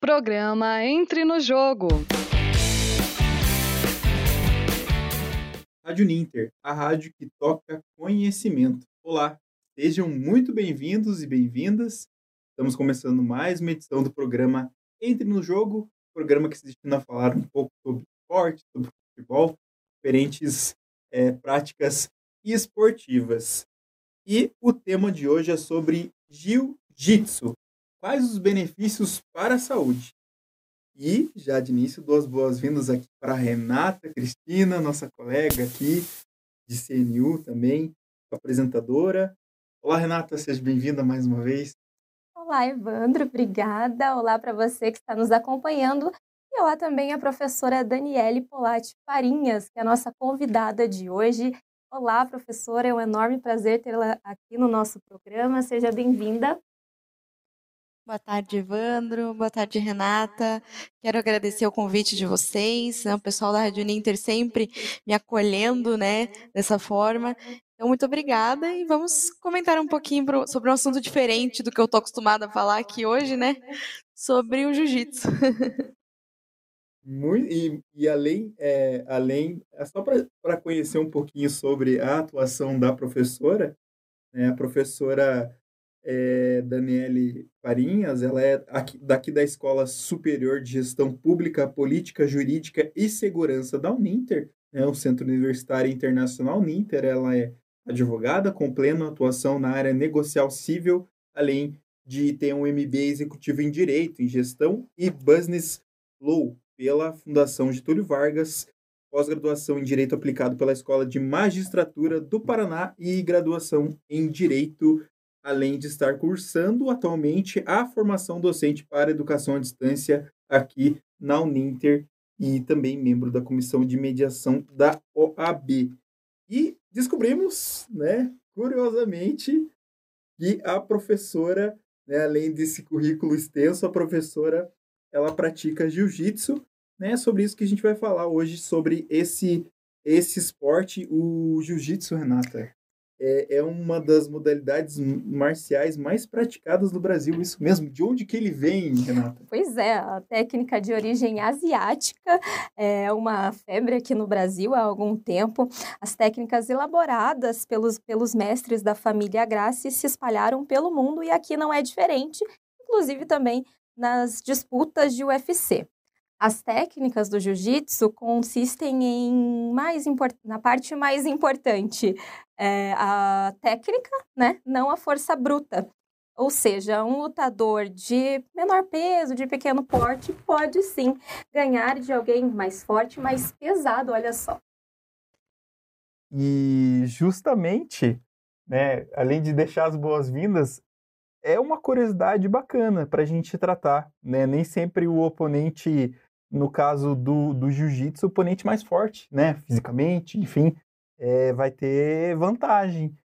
Programa Entre no Jogo. Rádio Ninter, a rádio que toca conhecimento. Olá, sejam muito bem-vindos e bem-vindas. Estamos começando mais uma edição do programa Entre no Jogo, programa que se destina a falar um pouco sobre esporte, sobre futebol, diferentes é, práticas esportivas. E o tema de hoje é sobre jiu-jitsu. Quais os benefícios para a saúde? E, já de início, dou as boas-vindas aqui para a Renata Cristina, nossa colega aqui de CNU também, apresentadora. Olá, Renata, seja bem-vinda mais uma vez. Olá, Evandro, obrigada. Olá para você que está nos acompanhando. E olá também a professora Daniele Polatti Farinhas, que é a nossa convidada de hoje. Olá, professora, é um enorme prazer tê-la aqui no nosso programa. Seja bem-vinda. Boa tarde, Evandro. Boa tarde, Renata. Quero agradecer o convite de vocês, né? o pessoal da Rádio Ninter sempre me acolhendo, né, dessa forma. Então, muito obrigada e vamos comentar um pouquinho pro, sobre um assunto diferente do que eu estou acostumada a falar aqui hoje, né? Sobre o jiu-jitsu. Muito, e, e além, é, além é só para conhecer um pouquinho sobre a atuação da professora, né, a professora é, Daniele Farinhas, ela é aqui, daqui da Escola Superior de Gestão Pública, Política, Jurídica e Segurança da Uninter, né, o Centro Universitário Internacional Uninter. Ela é advogada com plena atuação na área negocial civil, além de ter um MBA executivo em Direito, em Gestão e Business Law pela Fundação Getúlio Vargas, pós-graduação em Direito aplicado pela Escola de Magistratura do Paraná e graduação em Direito além de estar cursando atualmente a formação docente para educação à distância aqui na Uninter e também membro da comissão de mediação da OAB. E descobrimos, né, curiosamente, que a professora, né, além desse currículo extenso, a professora ela pratica jiu-jitsu, né? Sobre isso que a gente vai falar hoje sobre esse esse esporte, o jiu-jitsu, Renata é, é uma das modalidades marciais mais praticadas no Brasil, isso mesmo. De onde que ele vem, Renata? Pois é, a técnica de origem asiática é uma febre aqui no Brasil há algum tempo. As técnicas elaboradas pelos, pelos mestres da família Gracie se espalharam pelo mundo e aqui não é diferente, inclusive também nas disputas de UFC. As técnicas do jiu-jitsu consistem em mais na parte mais importante, é a técnica, né? Não a força bruta. Ou seja, um lutador de menor peso, de pequeno porte, pode sim ganhar de alguém mais forte, mais pesado, olha só. E justamente, né, além de deixar as boas-vindas, é uma curiosidade bacana para a gente tratar, né? Nem sempre o oponente no caso do, do jiu-jitsu, o oponente mais forte, né? Fisicamente, enfim, é, vai ter vantagem.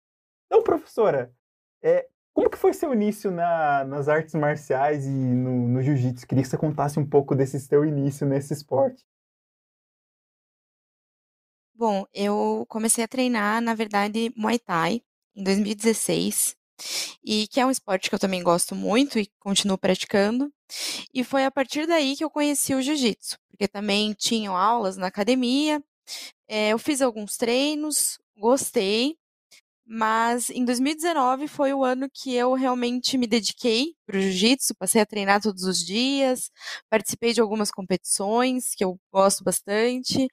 Então, professora, é, como que foi seu início na, nas artes marciais e no, no jiu-jitsu? Queria que você contasse um pouco desse seu início nesse esporte. Bom, eu comecei a treinar, na verdade, Muay Thai em 2016 e que é um esporte que eu também gosto muito e continuo praticando. E foi a partir daí que eu conheci o jiu-jitsu, porque também tinham aulas na academia. É, eu fiz alguns treinos, gostei, mas em 2019 foi o ano que eu realmente me dediquei para o jiu-jitsu, passei a treinar todos os dias, participei de algumas competições que eu gosto bastante,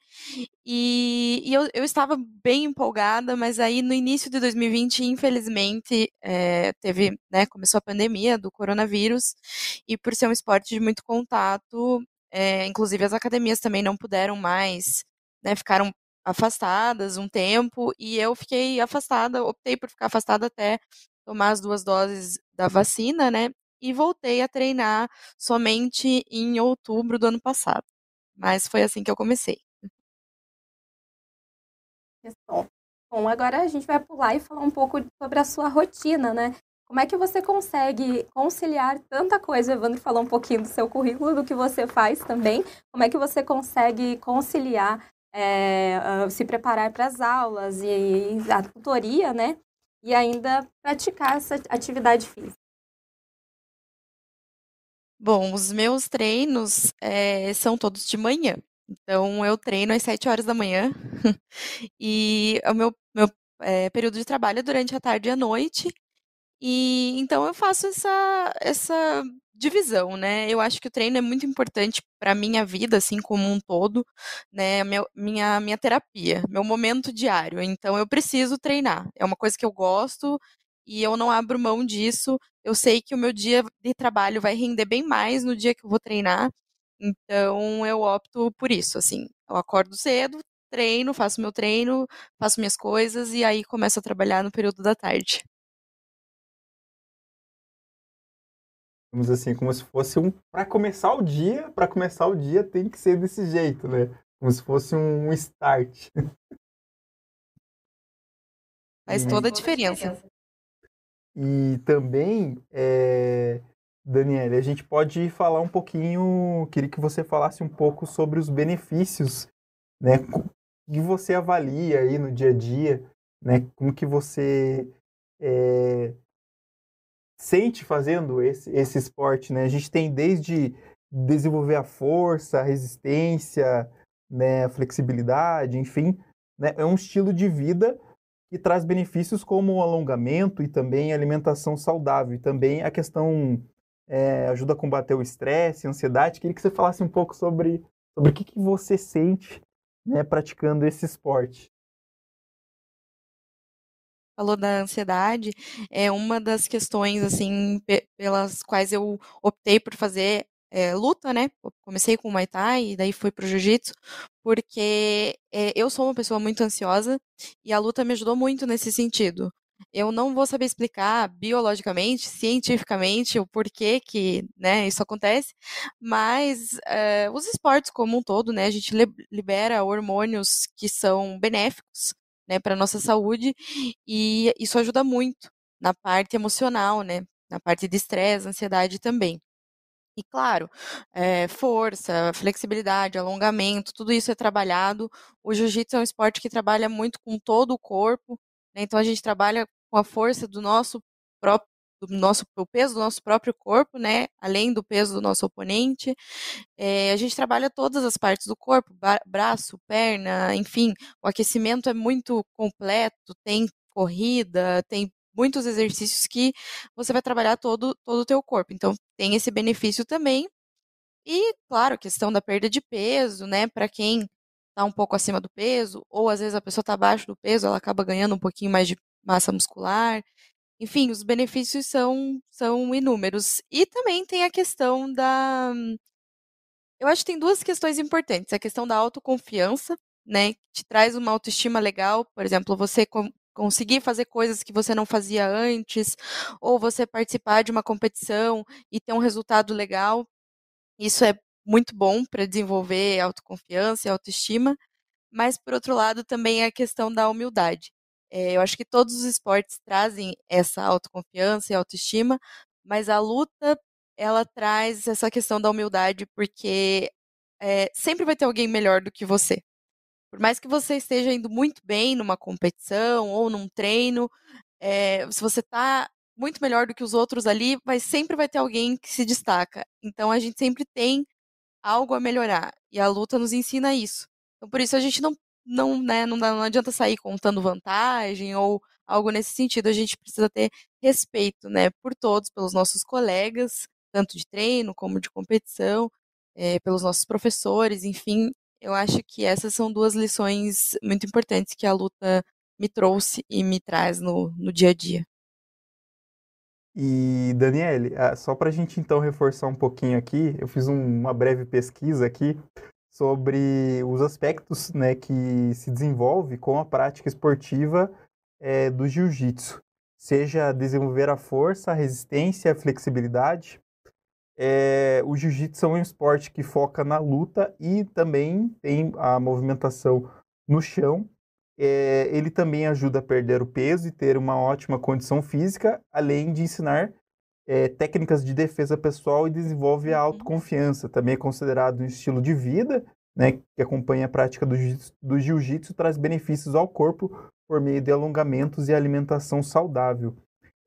e, e eu, eu, estava bem empolgada, mas aí no início de 2020, infelizmente, é, teve, né, começou a pandemia do coronavírus, e por ser um esporte de muito contato, é, inclusive as academias também não puderam mais, né, ficaram afastadas um tempo e eu fiquei afastada, optei por ficar afastada até tomar as duas doses da vacina, né? E voltei a treinar somente em outubro do ano passado. Mas foi assim que eu comecei. Bom, agora a gente vai pular e falar um pouco sobre a sua rotina, né? Como é que você consegue conciliar tanta coisa? O Evandro falou um pouquinho do seu currículo, do que você faz também. Como é que você consegue conciliar é, se preparar para as aulas e a tutoria, né? E ainda praticar essa atividade física. Bom, os meus treinos é, são todos de manhã. Então, eu treino às 7 horas da manhã. e o meu, meu é, período de trabalho é durante a tarde e a noite. E então eu faço essa, essa divisão, né? Eu acho que o treino é muito importante para minha vida, assim como um todo, né? Minha, minha, minha terapia, meu momento diário. Então eu preciso treinar. É uma coisa que eu gosto e eu não abro mão disso. Eu sei que o meu dia de trabalho vai render bem mais no dia que eu vou treinar. Então eu opto por isso, assim. Eu acordo cedo, treino, faço meu treino, faço minhas coisas e aí começo a trabalhar no período da tarde. Vamos assim, como se fosse um para começar o dia, para começar o dia tem que ser desse jeito, né? Como se fosse um start. Faz toda a diferença. E também, é, Daniela, a gente pode falar um pouquinho, queria que você falasse um pouco sobre os benefícios, né? Que você avalia aí no dia a dia, né? Como que você é, sente fazendo esse, esse esporte, né? A gente tem desde desenvolver a força, a resistência, né, a flexibilidade, enfim, né? É um estilo de vida que traz benefícios como o alongamento e também alimentação saudável e também a questão é, ajuda a combater o estresse, a ansiedade. Queria que você falasse um pouco sobre sobre o que, que você sente, né, praticando esse esporte falou da ansiedade, é uma das questões, assim, pelas quais eu optei por fazer é, luta, né? Comecei com o Muay Thai e daí fui pro Jiu-Jitsu, porque é, eu sou uma pessoa muito ansiosa e a luta me ajudou muito nesse sentido. Eu não vou saber explicar biologicamente, cientificamente, o porquê que né, isso acontece, mas é, os esportes como um todo, né, a gente libera hormônios que são benéficos né, para nossa saúde e isso ajuda muito na parte emocional, né, na parte de estresse, ansiedade também. E claro, é, força, flexibilidade, alongamento, tudo isso é trabalhado. O jiu-jitsu é um esporte que trabalha muito com todo o corpo, né? então a gente trabalha com a força do nosso próprio do nosso o peso do nosso próprio corpo, né? Além do peso do nosso oponente, é, a gente trabalha todas as partes do corpo, braço, perna, enfim. O aquecimento é muito completo, tem corrida, tem muitos exercícios que você vai trabalhar todo todo o teu corpo. Então tem esse benefício também. E claro, questão da perda de peso, né? Para quem está um pouco acima do peso, ou às vezes a pessoa está abaixo do peso, ela acaba ganhando um pouquinho mais de massa muscular. Enfim, os benefícios são, são inúmeros. E também tem a questão da. Eu acho que tem duas questões importantes. A questão da autoconfiança, né? Te traz uma autoestima legal. Por exemplo, você conseguir fazer coisas que você não fazia antes, ou você participar de uma competição e ter um resultado legal. Isso é muito bom para desenvolver autoconfiança e autoestima. Mas, por outro lado, também é a questão da humildade. É, eu acho que todos os esportes trazem essa autoconfiança e autoestima, mas a luta ela traz essa questão da humildade porque é, sempre vai ter alguém melhor do que você. Por mais que você esteja indo muito bem numa competição ou num treino, é, se você está muito melhor do que os outros ali, vai sempre vai ter alguém que se destaca. Então a gente sempre tem algo a melhorar e a luta nos ensina isso. Então por isso a gente não não, né, não, não adianta sair contando vantagem ou algo nesse sentido. A gente precisa ter respeito, né, por todos, pelos nossos colegas, tanto de treino como de competição, é, pelos nossos professores, enfim. Eu acho que essas são duas lições muito importantes que a luta me trouxe e me traz no, no dia a dia. E, Daniele, ah, só para a gente então reforçar um pouquinho aqui, eu fiz uma breve pesquisa aqui sobre os aspectos né, que se desenvolve com a prática esportiva é, do jiu-jitsu, seja desenvolver a força, a resistência, a flexibilidade. É, o jiu-jitsu é um esporte que foca na luta e também tem a movimentação no chão. É, ele também ajuda a perder o peso e ter uma ótima condição física, além de ensinar é, técnicas de defesa pessoal e desenvolve a uhum. autoconfiança. Também é considerado um estilo de vida, né, que acompanha a prática do jiu-jitsu, traz benefícios ao corpo por meio de alongamentos e alimentação saudável.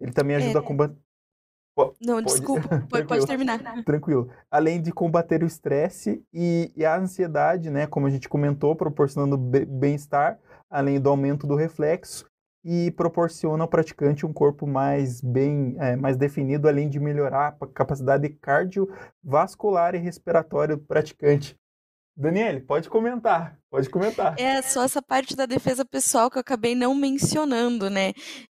Ele também ajuda é. a combater. Não, pode... desculpa, pode, pode, terminar. Tranquilo. Além de combater o estresse e, e, a ansiedade, né, como a gente comentou, proporcionando bem-estar, além do aumento do reflexo, e proporciona ao praticante um corpo mais bem, é, mais definido, além de melhorar a capacidade cardiovascular e respiratória do praticante. Daniele, pode comentar, pode comentar. É só essa parte da defesa pessoal que eu acabei não mencionando, né?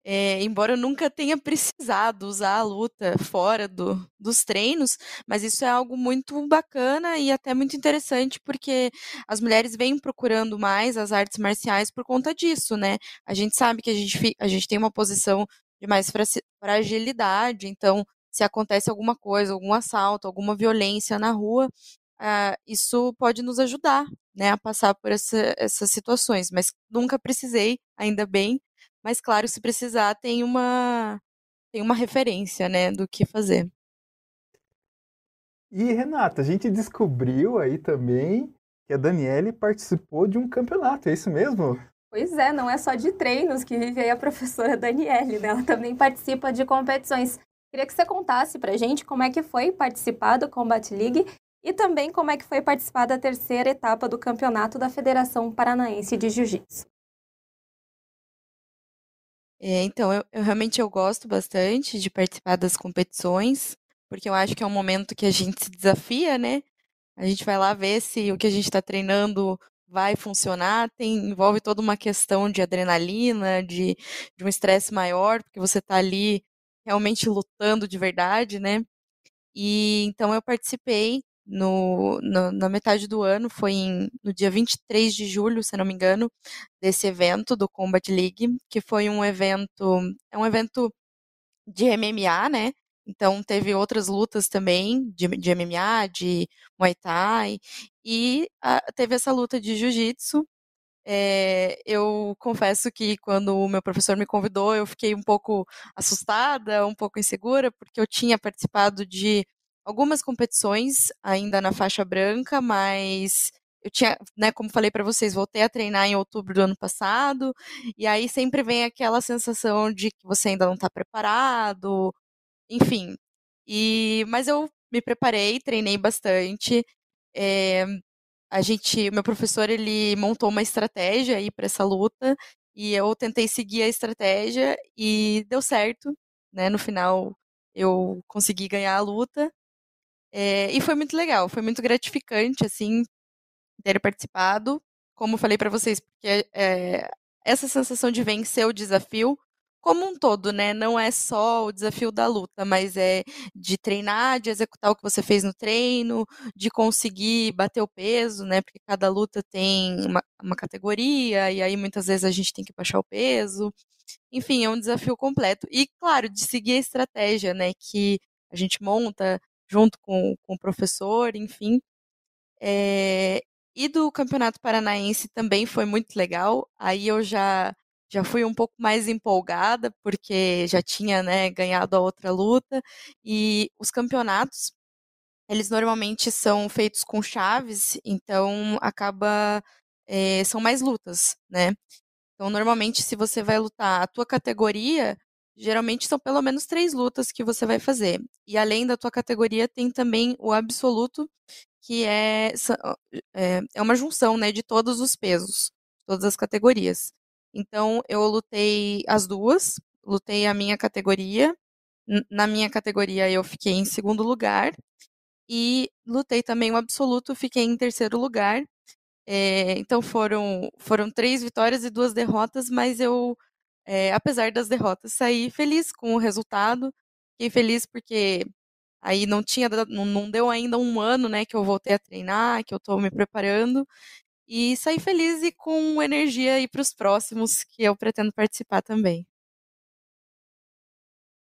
É, embora eu nunca tenha precisado usar a luta fora do, dos treinos, mas isso é algo muito bacana e até muito interessante, porque as mulheres vêm procurando mais as artes marciais por conta disso, né? A gente sabe que a gente, a gente tem uma posição de mais fragilidade, então se acontece alguma coisa, algum assalto, alguma violência na rua, uh, isso pode nos ajudar, né, a passar por essa, essas situações. Mas nunca precisei, ainda bem. Mas claro, se precisar, tem uma tem uma referência, né, do que fazer. E Renata, a gente descobriu aí também que a Daniele participou de um campeonato, é isso mesmo? Pois é, não é só de treinos que vive aí a professora Daniele, né? Ela também participa de competições. Queria que você contasse pra gente como é que foi participar do Combat League e também como é que foi participar da terceira etapa do campeonato da Federação Paranaense de Jiu-Jitsu. É, então, eu, eu, realmente eu gosto bastante de participar das competições, porque eu acho que é um momento que a gente se desafia, né? A gente vai lá ver se o que a gente está treinando vai funcionar. Tem, envolve toda uma questão de adrenalina, de, de um estresse maior, porque você está ali realmente lutando de verdade, né? E então eu participei no, no, na metade do ano, foi em, no dia 23 de julho, se não me engano, desse evento do Combat League, que foi um evento, é um evento de MMA, né? Então teve outras lutas também de, de MMA, de Muay Thai, e a, teve essa luta de Jiu-Jitsu. É, eu confesso que quando o meu professor me convidou, eu fiquei um pouco assustada, um pouco insegura, porque eu tinha participado de algumas competições ainda na faixa branca, mas eu tinha, né, como falei para vocês, voltei a treinar em outubro do ano passado, e aí sempre vem aquela sensação de que você ainda não está preparado, enfim. E mas eu me preparei, treinei bastante. É, a gente, meu professor, ele montou uma estratégia aí para essa luta e eu tentei seguir a estratégia e deu certo, né? No final eu consegui ganhar a luta é, e foi muito legal, foi muito gratificante, assim, ter participado. Como falei para vocês, porque é, essa sensação de vencer o desafio, como um todo, né? Não é só o desafio da luta, mas é de treinar, de executar o que você fez no treino, de conseguir bater o peso, né? Porque cada luta tem uma, uma categoria, e aí muitas vezes a gente tem que baixar o peso. Enfim, é um desafio completo. E, claro, de seguir a estratégia, né? Que a gente monta junto com, com o professor, enfim. É, e do Campeonato Paranaense também foi muito legal. Aí eu já já fui um pouco mais empolgada, porque já tinha né, ganhado a outra luta. E os campeonatos, eles normalmente são feitos com chaves, então acaba. É, são mais lutas, né? Então, normalmente, se você vai lutar a tua categoria, Geralmente são pelo menos três lutas que você vai fazer. E além da tua categoria, tem também o absoluto, que é, é, é uma junção né, de todos os pesos, todas as categorias. Então, eu lutei as duas, lutei a minha categoria. Na minha categoria, eu fiquei em segundo lugar. E lutei também o absoluto, fiquei em terceiro lugar. É, então, foram, foram três vitórias e duas derrotas, mas eu é, apesar das derrotas, saí feliz com o resultado. Fiquei feliz porque aí não tinha, não deu ainda um ano, né, que eu voltei a treinar, que eu estou me preparando. E saí feliz e com energia aí para os próximos que eu pretendo participar também.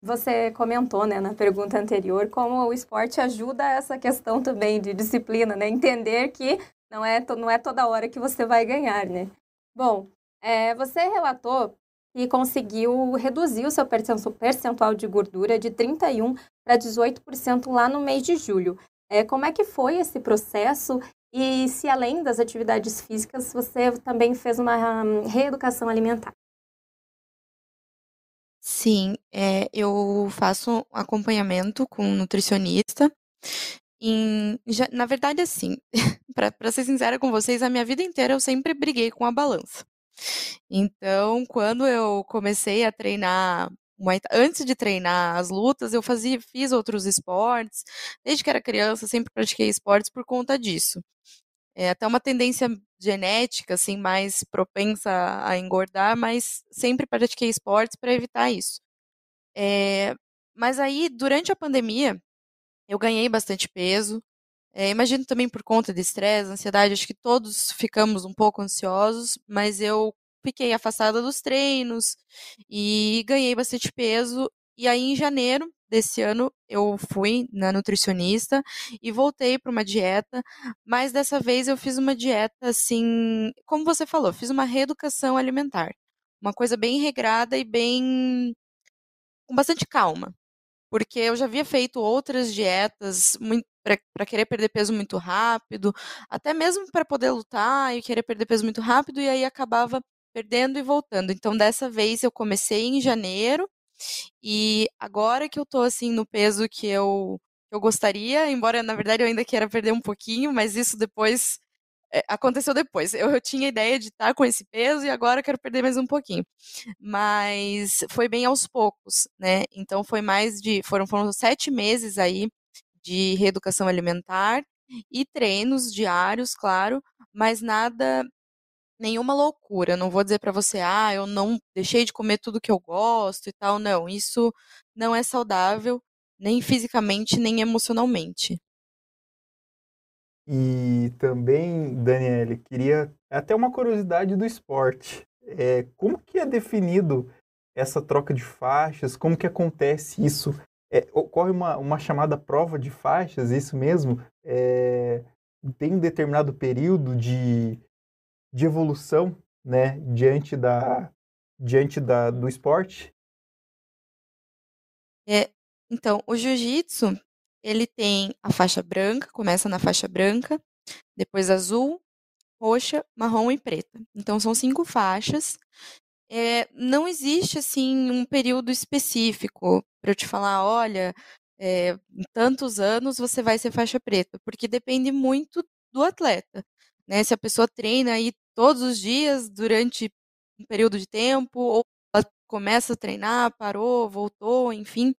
Você comentou, né, na pergunta anterior, como o esporte ajuda essa questão também de disciplina, né? Entender que não é, não é toda hora que você vai ganhar, né? Bom, é, você relatou e conseguiu reduzir o seu percentual de gordura de 31% para 18% lá no mês de julho. É, como é que foi esse processo? E se além das atividades físicas, você também fez uma hum, reeducação alimentar? Sim, é, eu faço acompanhamento com um nutricionista. Em, já, na verdade, assim, para ser sincera com vocês, a minha vida inteira eu sempre briguei com a balança. Então, quando eu comecei a treinar, antes de treinar as lutas, eu fazia, fiz outros esportes. Desde que era criança, sempre pratiquei esportes por conta disso. É até uma tendência genética, assim, mais propensa a engordar, mas sempre pratiquei esportes para evitar isso. É, mas aí, durante a pandemia, eu ganhei bastante peso. É, imagino também por conta de estresse, ansiedade, acho que todos ficamos um pouco ansiosos, mas eu fiquei afastada dos treinos e ganhei bastante peso. E aí, em janeiro desse ano, eu fui na nutricionista e voltei para uma dieta, mas dessa vez eu fiz uma dieta assim, como você falou, fiz uma reeducação alimentar. Uma coisa bem regrada e bem. com bastante calma porque eu já havia feito outras dietas para querer perder peso muito rápido, até mesmo para poder lutar e querer perder peso muito rápido, e aí acabava perdendo e voltando. Então, dessa vez eu comecei em janeiro, e agora que eu tô assim no peso que eu, eu gostaria, embora na verdade eu ainda queira perder um pouquinho, mas isso depois é, aconteceu depois. Eu, eu tinha ideia de estar com esse peso e agora quero perder mais um pouquinho. Mas foi bem aos poucos, né? Então foi mais de. Foram, foram sete meses aí de reeducação alimentar e treinos diários, claro, mas nada. Nenhuma loucura. Não vou dizer para você, ah, eu não deixei de comer tudo que eu gosto e tal. Não, isso não é saudável, nem fisicamente, nem emocionalmente. E também, Daniele, queria até uma curiosidade do esporte. É, como que é definido essa troca de faixas? Como que acontece isso? É, ocorre uma, uma chamada prova de faixas, isso mesmo? É, tem um determinado período de, de evolução né, diante, da, diante da, do esporte? É, então, o jiu-jitsu, ele tem a faixa branca, começa na faixa branca, depois azul, roxa, marrom e preta. Então são cinco faixas. É, não existe assim um período específico para eu te falar, olha, é, em tantos anos você vai ser faixa preta, porque depende muito do atleta. Né? Se a pessoa treina aí todos os dias durante um período de tempo, ou ela começa a treinar, parou, voltou, enfim.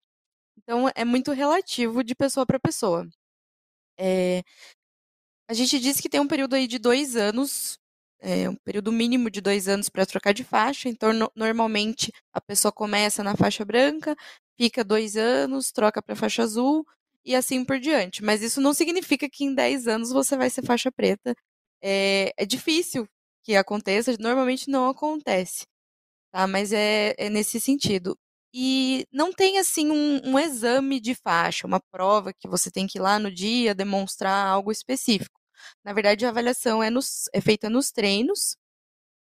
Então é muito relativo de pessoa para pessoa. É, a gente diz que tem um período aí de dois anos, é, um período mínimo de dois anos para trocar de faixa. Então, no, normalmente a pessoa começa na faixa branca, fica dois anos, troca para faixa azul e assim por diante. Mas isso não significa que em 10 anos você vai ser faixa preta. É, é difícil que aconteça, normalmente não acontece, tá? Mas é, é nesse sentido. E não tem assim um, um, exame de faixa, uma prova que você tem que ir lá no dia demonstrar algo específico. Na verdade, a avaliação é, nos, é feita nos treinos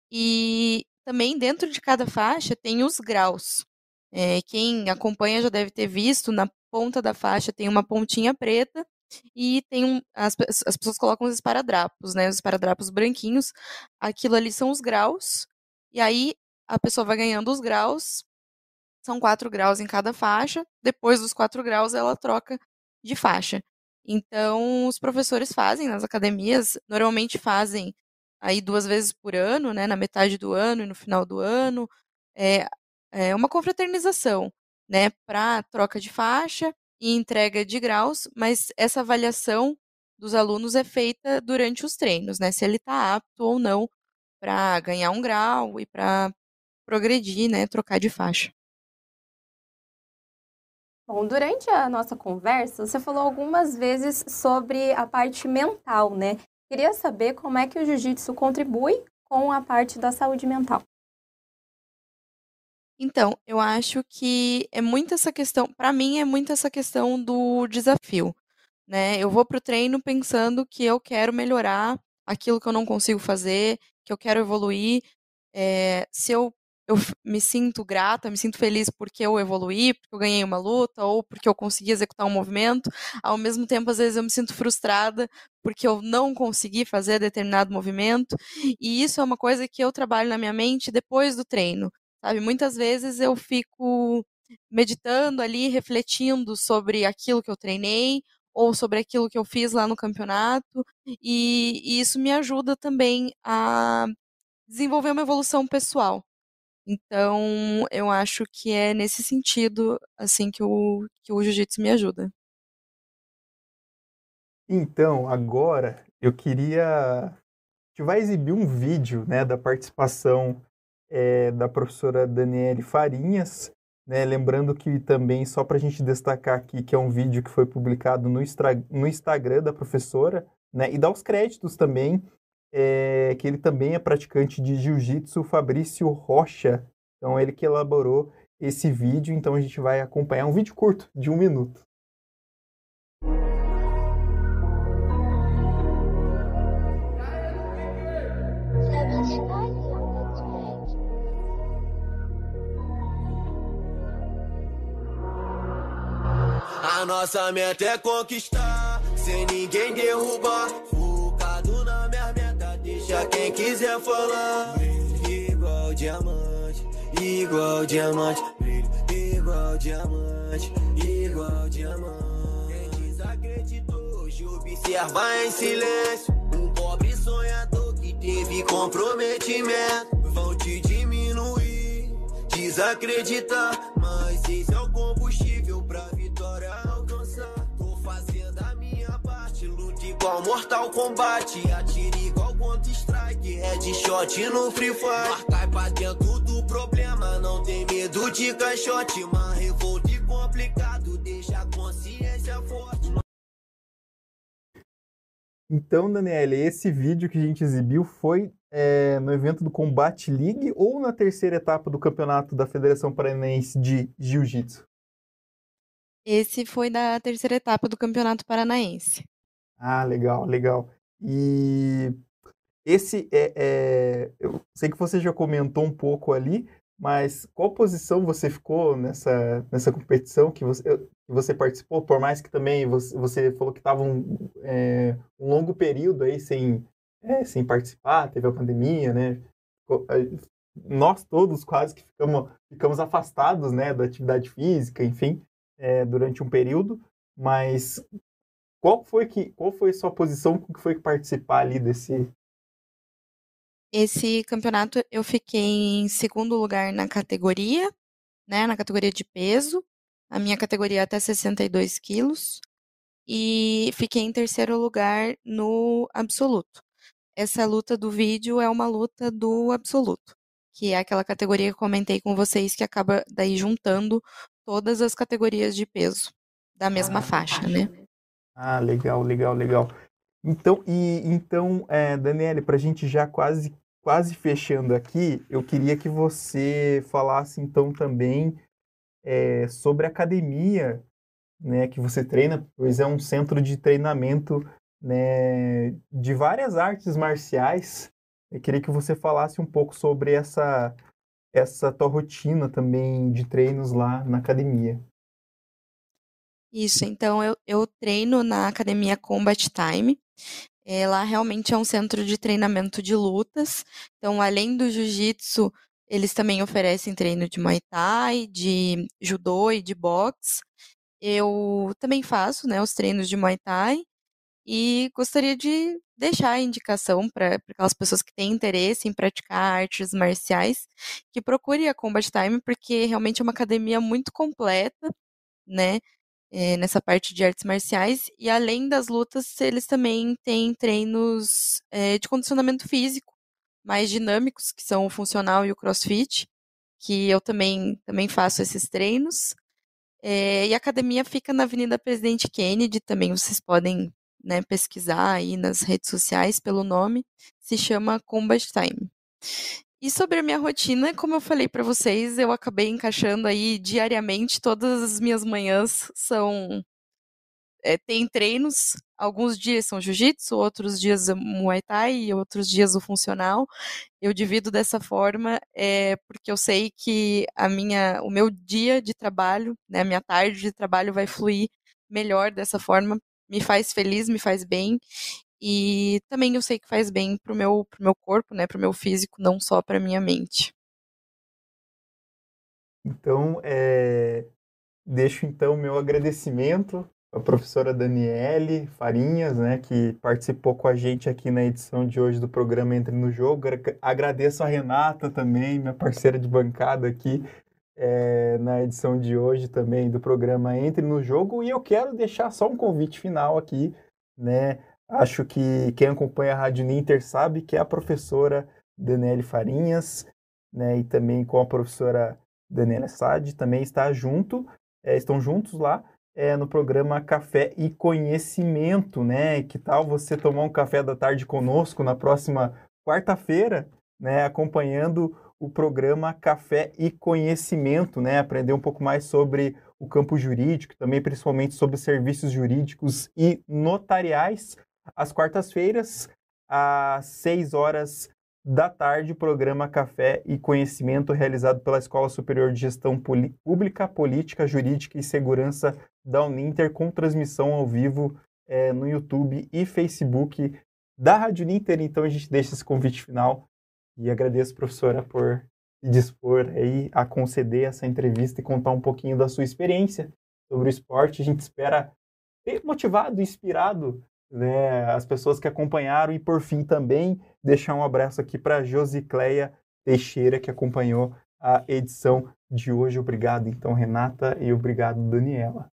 e também dentro de cada faixa tem os graus. É, quem acompanha já deve ter visto, na ponta da faixa tem uma pontinha preta e tem um, as, as pessoas colocam os esparadrapos, né? Os esparadrapos branquinhos. Aquilo ali são os graus. E aí a pessoa vai ganhando os graus são quatro graus em cada faixa. Depois dos quatro graus, ela troca de faixa. Então, os professores fazem nas academias, normalmente fazem aí duas vezes por ano, né, na metade do ano e no final do ano, é, é uma confraternização, né, para troca de faixa e entrega de graus, mas essa avaliação dos alunos é feita durante os treinos, né, se ele está apto ou não para ganhar um grau e para progredir, né, trocar de faixa. Bom, durante a nossa conversa, você falou algumas vezes sobre a parte mental, né? Queria saber como é que o jiu-jitsu contribui com a parte da saúde mental. Então, eu acho que é muito essa questão, para mim é muito essa questão do desafio, né? Eu vou pro treino pensando que eu quero melhorar aquilo que eu não consigo fazer, que eu quero evoluir. É, se eu eu me sinto grata, me sinto feliz porque eu evoluí, porque eu ganhei uma luta ou porque eu consegui executar um movimento. Ao mesmo tempo, às vezes eu me sinto frustrada porque eu não consegui fazer determinado movimento. E isso é uma coisa que eu trabalho na minha mente depois do treino. sabe? Muitas vezes eu fico meditando ali, refletindo sobre aquilo que eu treinei ou sobre aquilo que eu fiz lá no campeonato, e, e isso me ajuda também a desenvolver uma evolução pessoal. Então, eu acho que é nesse sentido, assim, que o, que o jiu-jitsu me ajuda. Então, agora eu queria. A gente vai exibir um vídeo né, da participação é, da professora Daniele Farinhas. Né, lembrando que também, só para a gente destacar aqui, que é um vídeo que foi publicado no, no Instagram da professora, né, e dar os créditos também, é, que ele também é praticante de jiu-jitsu, Fabrício Rocha. Então, ele que elaborou esse vídeo, então a gente vai acompanhar um vídeo curto, de um minuto. A nossa meta é conquistar, sem ninguém derrubar. Deixa quem quiser falar. Brilho igual diamante, igual diamante. Brilho igual diamante, igual diamante. Quem desacreditou, hoje observa em silêncio. Um pobre sonhador que teve comprometimento. Vão te diminuir, desacreditar. Mas esse é o combustível pra vitória alcançar. Tô fazendo a minha parte, luta igual Mortal Kombat. Atire Strike, headshot no Free Fire. Marcar pra dentro do problema, não tem medo de caixote. Uma revolta complicado, deixa a consciência forte. Então, Daniela, esse vídeo que a gente exibiu foi é, no evento do Combate League ou na terceira etapa do campeonato da Federação Paranaense de Jiu-Jitsu? Esse foi da terceira etapa do Campeonato Paranaense. Ah, legal, legal. E esse é, é, Eu sei que você já comentou um pouco ali, mas qual posição você ficou nessa, nessa competição que você, que você participou? Por mais que também você, você falou que estava um, é, um longo período aí sem, é, sem participar, teve a pandemia, né? Nós todos quase que ficamos, ficamos afastados né, da atividade física, enfim, é, durante um período, mas qual foi que qual foi a sua posição que foi participar ali desse esse campeonato eu fiquei em segundo lugar na categoria, né, na categoria de peso, a minha categoria é até 62 quilos, e fiquei em terceiro lugar no absoluto. Essa luta do vídeo é uma luta do absoluto, que é aquela categoria que comentei com vocês que acaba daí juntando todas as categorias de peso da mesma ah, faixa, né? Ah, legal, legal, legal. Então, e então, é, Daniele, para a gente já quase quase fechando aqui, eu queria que você falasse então também é, sobre a academia né, que você treina, pois é um centro de treinamento né, de várias artes marciais. Eu queria que você falasse um pouco sobre essa, essa tua rotina também de treinos lá na academia. Isso, então eu, eu treino na academia Combat Time. Lá realmente é um centro de treinamento de lutas. Então, além do jiu-jitsu, eles também oferecem treino de muay thai, de judô e de boxe. Eu também faço né, os treinos de muay thai e gostaria de deixar a indicação para aquelas pessoas que têm interesse em praticar artes marciais que procure a Combat Time, porque realmente é uma academia muito completa, né? É, nessa parte de artes marciais. E além das lutas, eles também têm treinos é, de condicionamento físico mais dinâmicos, que são o funcional e o crossfit, que eu também, também faço esses treinos. É, e a academia fica na Avenida Presidente Kennedy, também vocês podem né, pesquisar aí nas redes sociais pelo nome, se chama Combat Time. E sobre a minha rotina, como eu falei para vocês, eu acabei encaixando aí diariamente, todas as minhas manhãs são. É, tem treinos, alguns dias são jiu-jitsu, outros dias muay thai e outros dias o funcional. Eu divido dessa forma é, porque eu sei que a minha, o meu dia de trabalho, né, a minha tarde de trabalho vai fluir melhor dessa forma, me faz feliz, me faz bem e também eu sei que faz bem pro meu, pro meu corpo, né, pro meu físico, não só pra minha mente. Então, é, deixo então meu agradecimento à professora Daniele Farinhas, né, que participou com a gente aqui na edição de hoje do programa Entre no Jogo. Agradeço a Renata também, minha parceira de bancada aqui, é, na edição de hoje também do programa Entre no Jogo. E eu quero deixar só um convite final aqui, né? Acho que quem acompanha a Rádio Ninter sabe que é a professora Daniele Farinhas, né? E também com a professora Daniela Sade também está junto, é, estão juntos lá é, no programa Café e Conhecimento, né? Que tal você tomar um café da tarde conosco na próxima quarta-feira, né? Acompanhando o programa Café e Conhecimento, né? Aprender um pouco mais sobre o campo jurídico, também principalmente sobre serviços jurídicos e notariais. Às quartas-feiras, às 6 horas da tarde, o programa Café e Conhecimento, realizado pela Escola Superior de Gestão Pública, Política, Jurídica e Segurança da Uninter, com transmissão ao vivo é, no YouTube e Facebook da Rádio Uninter. Então, a gente deixa esse convite final e agradeço, professora, por se dispor aí a conceder essa entrevista e contar um pouquinho da sua experiência sobre o esporte. A gente espera ter motivado, inspirado né, as pessoas que acompanharam e, por fim, também deixar um abraço aqui para Josicleia Teixeira, que acompanhou a edição de hoje. Obrigado, então, Renata, e obrigado, Daniela.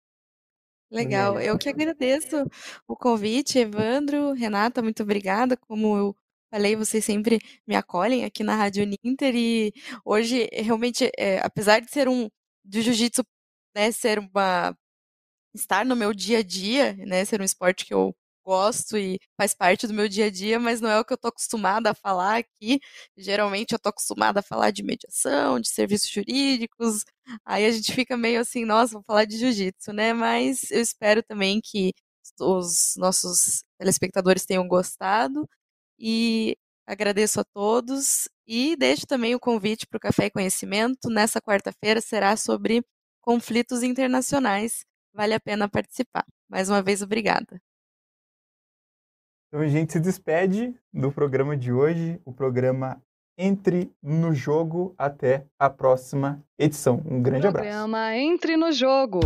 Legal, Daniela. eu que agradeço o convite, Evandro, Renata, muito obrigada. Como eu falei, vocês sempre me acolhem aqui na Rádio Ninter e hoje, realmente, é, apesar de ser um, de jiu-jitsu, né, ser uma, estar no meu dia a dia, né, ser um esporte que eu gosto e faz parte do meu dia a dia, mas não é o que eu tô acostumada a falar aqui. Geralmente eu tô acostumada a falar de mediação, de serviços jurídicos. Aí a gente fica meio assim, nossa, vou falar de jiu-jitsu, né? Mas eu espero também que os nossos telespectadores tenham gostado e agradeço a todos e deixo também o convite para o Café e Conhecimento. Nessa quarta-feira será sobre conflitos internacionais. Vale a pena participar. Mais uma vez, obrigada. Então a gente se despede do programa de hoje, o programa Entre no Jogo. Até a próxima edição. Um grande programa abraço. Programa Entre no Jogo.